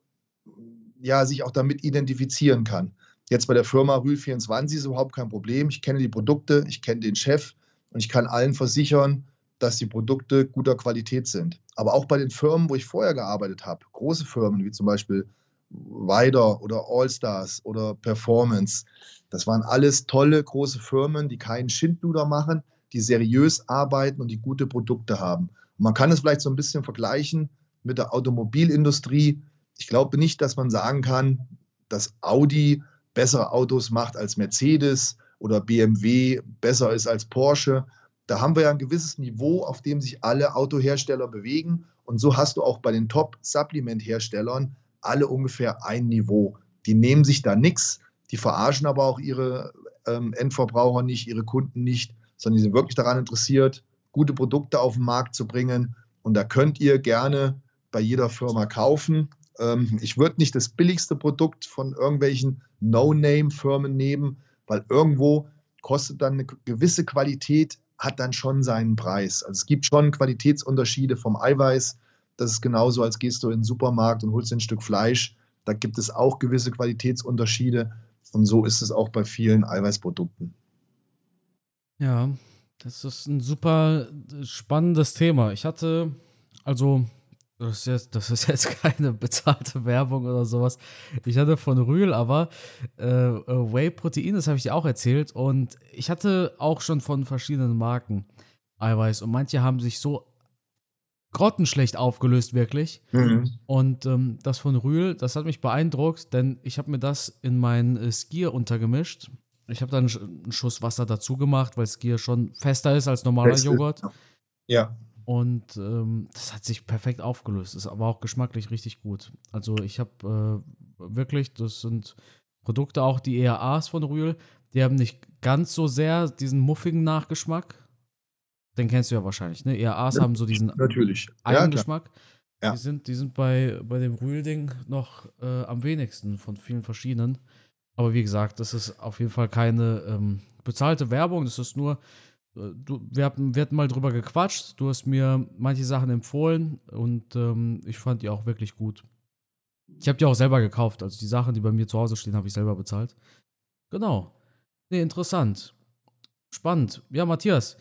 ja, sich auch damit identifizieren kann. Jetzt bei der Firma Rühl24 ist überhaupt kein Problem. Ich kenne die Produkte, ich kenne den Chef und ich kann allen versichern, dass die Produkte guter Qualität sind. Aber auch bei den Firmen, wo ich vorher gearbeitet habe, große Firmen wie zum Beispiel Wider oder Allstars oder Performance, das waren alles tolle große Firmen, die keinen Schindluder machen, die seriös arbeiten und die gute Produkte haben. Man kann es vielleicht so ein bisschen vergleichen mit der Automobilindustrie. Ich glaube nicht, dass man sagen kann, dass Audi bessere Autos macht als Mercedes oder BMW besser ist als Porsche. Da haben wir ja ein gewisses Niveau, auf dem sich alle Autohersteller bewegen. Und so hast du auch bei den Top-Supplement-Herstellern alle ungefähr ein Niveau. Die nehmen sich da nichts, die verarschen aber auch ihre ähm, Endverbraucher nicht, ihre Kunden nicht, sondern die sind wirklich daran interessiert, gute Produkte auf den Markt zu bringen. Und da könnt ihr gerne bei jeder Firma kaufen. Ähm, ich würde nicht das billigste Produkt von irgendwelchen No-Name-Firmen nehmen, weil irgendwo kostet dann eine gewisse Qualität, hat dann schon seinen Preis. Also es gibt schon Qualitätsunterschiede vom Eiweiß. Das ist genauso, als gehst du in den Supermarkt und holst ein Stück Fleisch. Da gibt es auch gewisse Qualitätsunterschiede. Und so ist es auch bei vielen Eiweißprodukten. Ja, das ist ein super äh, spannendes Thema. Ich hatte, also, das ist, jetzt, das ist jetzt keine bezahlte Werbung oder sowas. Ich hatte von Rühl aber äh, äh, Whey-Protein, das habe ich dir auch erzählt. Und ich hatte auch schon von verschiedenen Marken Eiweiß. Und manche haben sich so grottenschlecht aufgelöst, wirklich. Mhm. Und ähm, das von Rühl, das hat mich beeindruckt, denn ich habe mir das in mein äh, Skier untergemischt. Ich habe dann einen Sch- einen Schuss Wasser dazu gemacht, weil Skier schon fester ist als normaler Fest ist, Joghurt. Ja, Und ähm, das hat sich perfekt aufgelöst. Ist aber auch geschmacklich richtig gut. Also ich habe äh, wirklich, das sind Produkte auch, die ERAs von Rühl, die haben nicht ganz so sehr diesen muffigen Nachgeschmack. Den kennst du ja wahrscheinlich, ne? ERAs Ja, haben so diesen natürlich. Ja. Eigengeschmack. Ja. Die sind, die sind bei, bei dem Rühl-Ding noch äh, am wenigsten von vielen verschiedenen. Aber wie gesagt, das ist auf jeden Fall keine ähm, bezahlte Werbung. Das ist nur, du, wir, hatten, wir hatten mal drüber gequatscht. Du hast mir manche Sachen empfohlen und ähm, ich fand die auch wirklich gut. Ich habe die auch selber gekauft. Also die Sachen, die bei mir zu Hause stehen, habe ich selber bezahlt. Genau. Nee, interessant. Spannend. Ja, Matthias,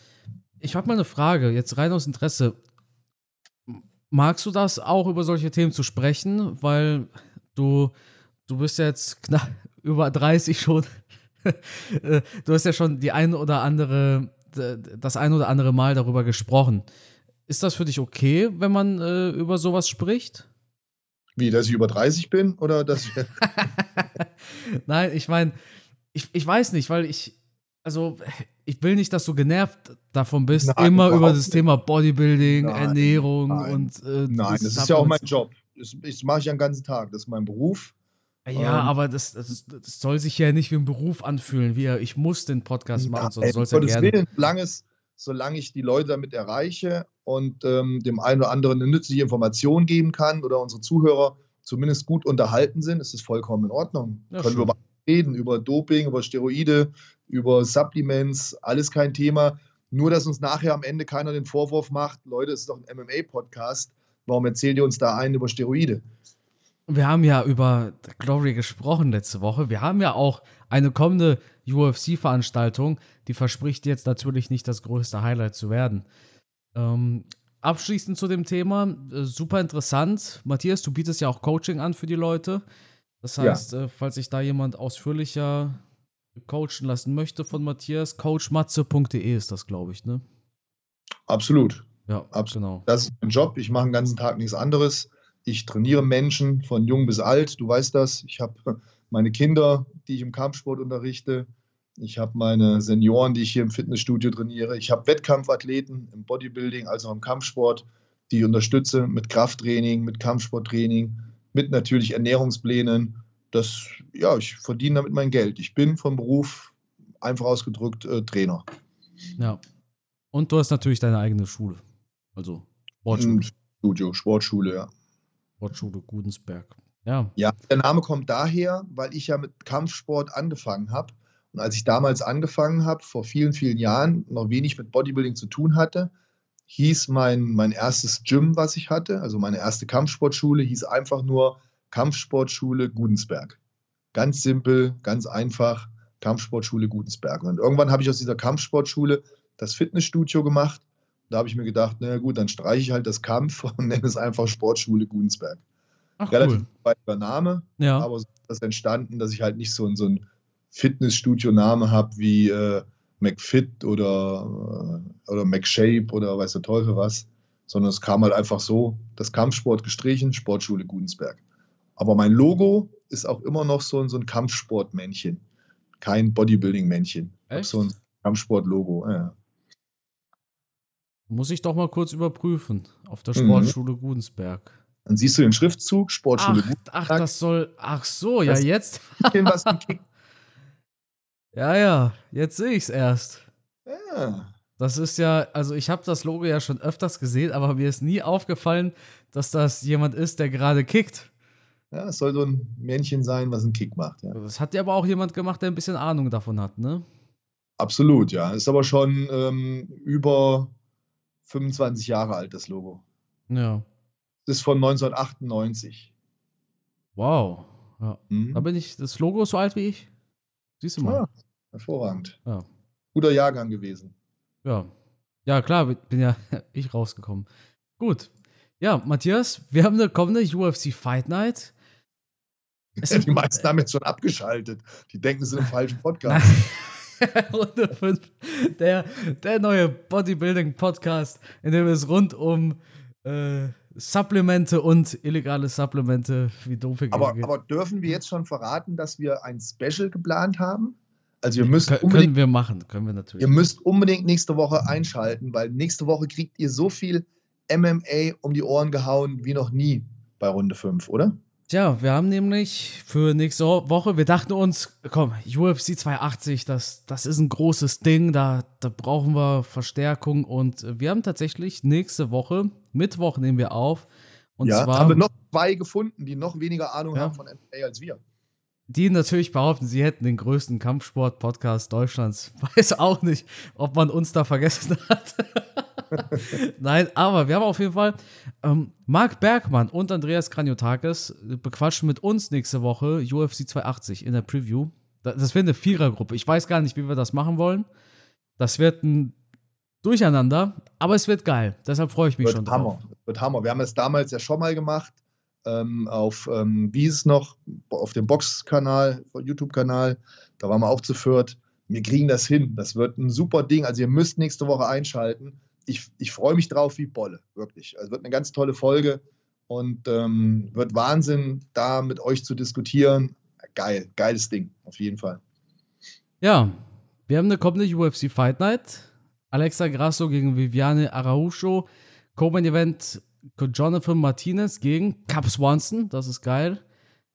ich habe mal eine Frage, jetzt rein aus Interesse. Magst du das auch über solche Themen zu sprechen? Weil du, du bist ja jetzt knapp über 30 schon. Äh, du hast ja schon die ein oder andere, das ein oder andere Mal darüber gesprochen. Ist das für dich okay, wenn man äh, über sowas spricht? Wie, dass ich über 30 bin oder dass ich. Nein, ich meine, ich, ich weiß nicht, weil ich, also ich will nicht, dass du genervt davon bist, Nein, immer über das nicht. Thema Bodybuilding, Nein, Ernährung nein. und äh, Nein, das ist ja auch mein Job. Das, das mache ich ja den ganzen Tag. Das ist mein Beruf. Ja, Ähm, aber das, das, das soll sich ja nicht wie ein Beruf anfühlen, wie ja, ich muss den Podcast machen, sondern Nein, soll es um ja gerne. Willen, solange, es, solange ich die Leute damit erreiche und ähm, dem einen oder anderen eine nützliche Information geben kann oder unsere Zuhörer zumindest gut unterhalten sind, ist es vollkommen in Ordnung. Ja, Können wir schön. über reden, über Doping, über Steroide, über Supplements, alles kein Thema. Nur, dass uns nachher am Ende keiner den Vorwurf macht, Leute, es ist doch ein MMA-Podcast, warum erzählt ihr uns da einen über Steroide? Wir haben ja über Glory gesprochen letzte Woche. Wir haben ja auch eine kommende UFC-Veranstaltung, die verspricht jetzt natürlich nicht das größte Highlight zu werden. Ähm, abschließend zu dem Thema, äh, super interessant. Matthias, du bietest ja auch Coaching an für die Leute. Das Ja. heißt, äh, falls sich da jemand ausführlicher coachen lassen möchte von Matthias, coachmatze.de ist das, glaube ich, ne? Absolut. Ja, Absolut. genau. Das ist mein Job. Ich mache den ganzen Tag nichts anderes. Ich trainiere Menschen von jung bis alt. Du weißt das. Ich habe meine Kinder, die ich im Kampfsport unterrichte. Ich habe meine Senioren, die ich hier im Fitnessstudio trainiere. Ich habe Wettkampfathleten im Bodybuilding, also im Kampfsport, die ich unterstütze mit Krafttraining, mit Kampfsporttraining, mit natürlich Ernährungsplänen. Das, ja, ich verdiene damit mein Geld. Ich bin vom Beruf einfach ausgedrückt äh, Trainer. Ja. Und du hast natürlich deine eigene Schule. Also Sportschule, Im Studio, Sportschule, ja. Sportschule Gudensberg. Ja. Ja, der Name kommt daher, weil ich ja mit Kampfsport angefangen habe. Und als ich damals angefangen habe, vor vielen, vielen Jahren, noch wenig mit Bodybuilding zu tun hatte, hieß mein, mein erstes Gym, was ich hatte, also meine erste Kampfsportschule, hieß einfach nur Kampfsportschule Gudensberg. Ganz simpel, ganz einfach, Kampfsportschule Gudensberg. Und irgendwann habe ich aus dieser Kampfsportschule das Fitnessstudio gemacht. Da habe ich mir gedacht, na gut, dann streiche ich halt das Kampf und nenne es einfach Sportschule Gudensberg Ach, relativ cool. weiter Name, Ja. aber so ist das entstanden, dass ich halt nicht so, so einen Fitnessstudio-Name habe wie äh, McFit oder, äh, oder McShape oder weiß der Teufel was, sondern es kam halt einfach so, das Kampfsport gestrichen, Sportschule Gudensberg. Aber mein Logo ist auch immer noch so, ein- so ein Kampfsportmännchen, kein Bodybuilding-Männchen. So ein Kampfsport-Logo, ja. Muss ich doch mal kurz überprüfen. Auf der Mhm. Sportschule Gudensberg. Dann siehst du den Schriftzug, Sportschule Ach, ach, das soll. Ach so, ja, Das- jetzt. Gudensberg. Ja, ja, jetzt sehe ich es erst. Ja. Das ist ja, also ich habe das Logo ja schon öfters gesehen, aber mir ist nie aufgefallen, dass das jemand ist, der gerade kickt. Ja, es soll so ein Männchen sein, was einen Kick macht. Ja. Das hat ja aber auch jemand gemacht, der ein bisschen Ahnung davon hat, ne? Absolut, ja. Ist aber schon ähm, über 25 Jahre alt, das Logo. Ja. Das ist von 1998. Wow. Ja. Mhm. Da bin ich, das Logo ist so alt wie ich. Siehst du mal. Ja, hervorragend. Ja. Guter Jahrgang gewesen. Ja. Ja, klar, bin ja ich rausgekommen. Gut. Ja, Matthias, wir haben eine kommende UFC Fight Night. Die meisten haben jetzt schon abgeschaltet. Die denken, es ist ein falscher Podcast. Runde 5. Der, der neue Bodybuilding-Podcast, in dem es rund um äh, Supplemente und illegale Supplemente wie Doping. Aber, aber, dürfen wir jetzt schon verraten, dass wir ein Special geplant haben? Also ihr müsst Kön können wir machen, können wir natürlich. Ihr müsst unbedingt nächste Woche einschalten, weil nächste Woche kriegt ihr so viel MMA um die Ohren gehauen wie noch nie bei Runde 5, oder? Tja, wir haben nämlich für nächste Woche, wir dachten uns, komm, UFC 280, das, das ist ein großes Ding, da, da brauchen wir Verstärkung und wir haben tatsächlich nächste Woche, Mittwoch nehmen wir auf. Und ja, zwar haben wir noch zwei gefunden, die noch weniger Ahnung ja. haben von MMA als wir. Die natürlich behaupten, sie hätten den größten Kampfsport-Podcast Deutschlands. Weiß auch nicht, ob man uns da vergessen hat. Nein, aber wir haben auf jeden Fall ähm, Marc Bergmann und Andreas Kranjotakis bequatschen mit uns nächste Woche UFC 280 in der Preview. Das wird eine Vierergruppe. Ich weiß gar nicht, wie wir das machen wollen. Das wird ein Durcheinander, aber es wird geil. Deshalb freue ich mich wird schon Hammer. drauf. Wird Hammer. Wir haben es damals ja schon mal gemacht. Ähm, auf, ähm, wie ist es noch, auf dem Box-Kanal, YouTube-Kanal. Da waren wir auch zu viert. Wir kriegen das hin. Das wird ein super Ding. Also ihr müsst nächste Woche einschalten ich, ich freue mich drauf wie Bolle, wirklich. Also wird eine ganz tolle Folge und ähm, wird Wahnsinn, da mit euch zu diskutieren. Geil, geiles Ding, auf jeden Fall. Ja, wir haben eine kommende UFC Fight Night. Alexa Grasso gegen Viviane Araujo. Co-Main Event Jonathan Martinez gegen Cap Swanson, das ist geil.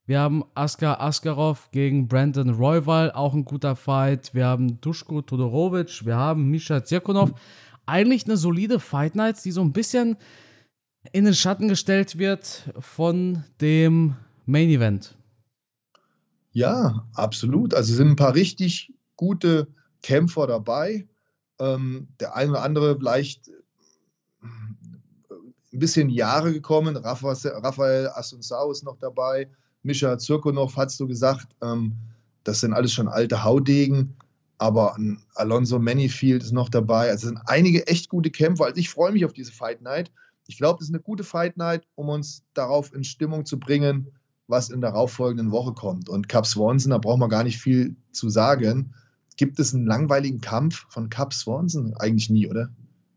Wir haben Askar Askarov gegen Brandon Royval, auch ein guter Fight. Wir haben Duschko Todorovic, wir haben Misha Zirkunov eigentlich eine solide Fight Night, die so ein bisschen in den Schatten gestellt wird von dem Main Event. Ja, absolut. Also sind ein paar richtig gute Kämpfer dabei. Ähm, der eine oder andere vielleicht äh, ein bisschen Jahre gekommen. Raphael, Asunsao ist noch dabei. Mischa Zirkonov, hast du gesagt. Ähm, das sind alles schon alte Haudegen aber ein Alonso Manifield ist noch dabei. Also sind einige echt gute Kämpfer. Also ich freue mich auf diese Fight Night. Ich glaube, das ist eine gute Fight Night, um uns darauf in Stimmung zu bringen, was in der darauffolgenden Woche kommt. Und Cap Swanson, da braucht man gar nicht viel zu sagen. Gibt es einen langweiligen Kampf von Cap Swanson? Eigentlich nie, oder?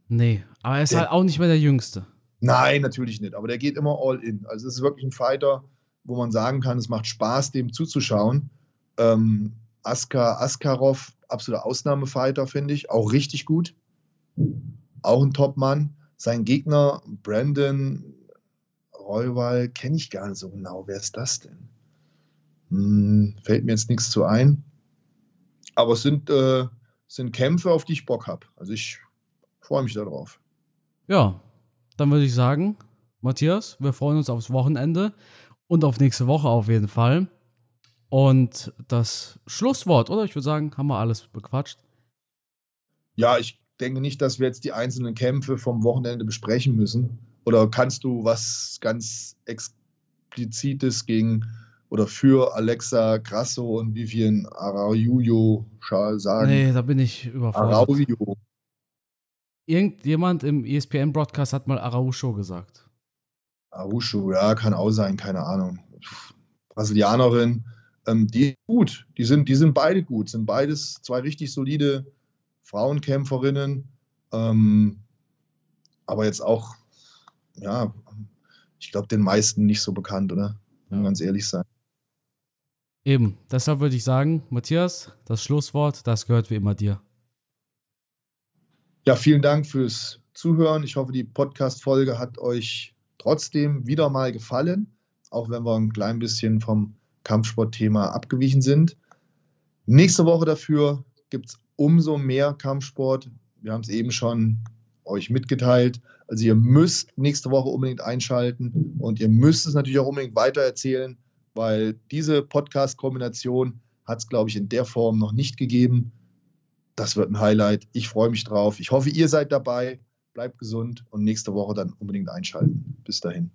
Nee, aber er ist der, halt auch nicht mehr der Jüngste. Nein, natürlich nicht. Aber der geht immer all in. Also es ist wirklich ein Fighter, wo man sagen kann, es macht Spaß, dem zuzuschauen. Ähm, Askar Askarov absoluter Ausnahmefighter, finde ich. Auch richtig gut. Auch ein Top-Mann. Sein Gegner, Brandon Roywall, kenne ich gar nicht so genau. Wer ist das denn? Hm, fällt mir jetzt nichts zu ein. Aber es sind, äh, sind Kämpfe, auf die ich Bock habe. Also ich freue mich darauf. Ja, dann würde ich sagen, Matthias, wir freuen uns aufs Wochenende und auf nächste Woche auf jeden Fall. Und das Schlusswort, oder? Ich würde sagen, haben wir alles bequatscht. Ja, ich denke nicht, dass wir jetzt die einzelnen Kämpfe vom Wochenende besprechen müssen. Oder kannst du was ganz Explizites gegen oder für Alexa Grasso und Vivian Araujo sagen? Nee, da bin ich überfordert. Araujo. Irgendjemand im ESPN-Broadcast hat mal Araujo gesagt. Araujo, ja, kann auch sein, keine Ahnung. Brasilianerin, ähm, die gut, die sind, die sind beide gut, sind beides zwei richtig solide Frauenkämpferinnen, ähm, aber jetzt auch, ja, ich glaube, den meisten nicht so bekannt, oder? Wenn ja. ganz ehrlich sein. Eben, deshalb würde ich sagen, Matthias, das Schlusswort, das gehört wie immer dir. Ja, vielen Dank fürs Zuhören. Ich hoffe, die Podcast-Folge hat euch trotzdem wieder mal gefallen, auch wenn wir ein klein bisschen vom Kampfsportthema abgewichen sind. Nächste Woche dafür gibt es umso mehr Kampfsport. Wir haben es eben schon euch mitgeteilt. Also ihr müsst nächste Woche unbedingt einschalten und ihr müsst es natürlich auch unbedingt weitererzählen, weil diese Podcast-Kombination hat es, glaube ich, in der Form noch nicht gegeben. Das wird ein Highlight. Ich freue mich drauf. Ich hoffe, ihr seid dabei. Bleibt gesund und nächste Woche dann unbedingt einschalten. Bis dahin.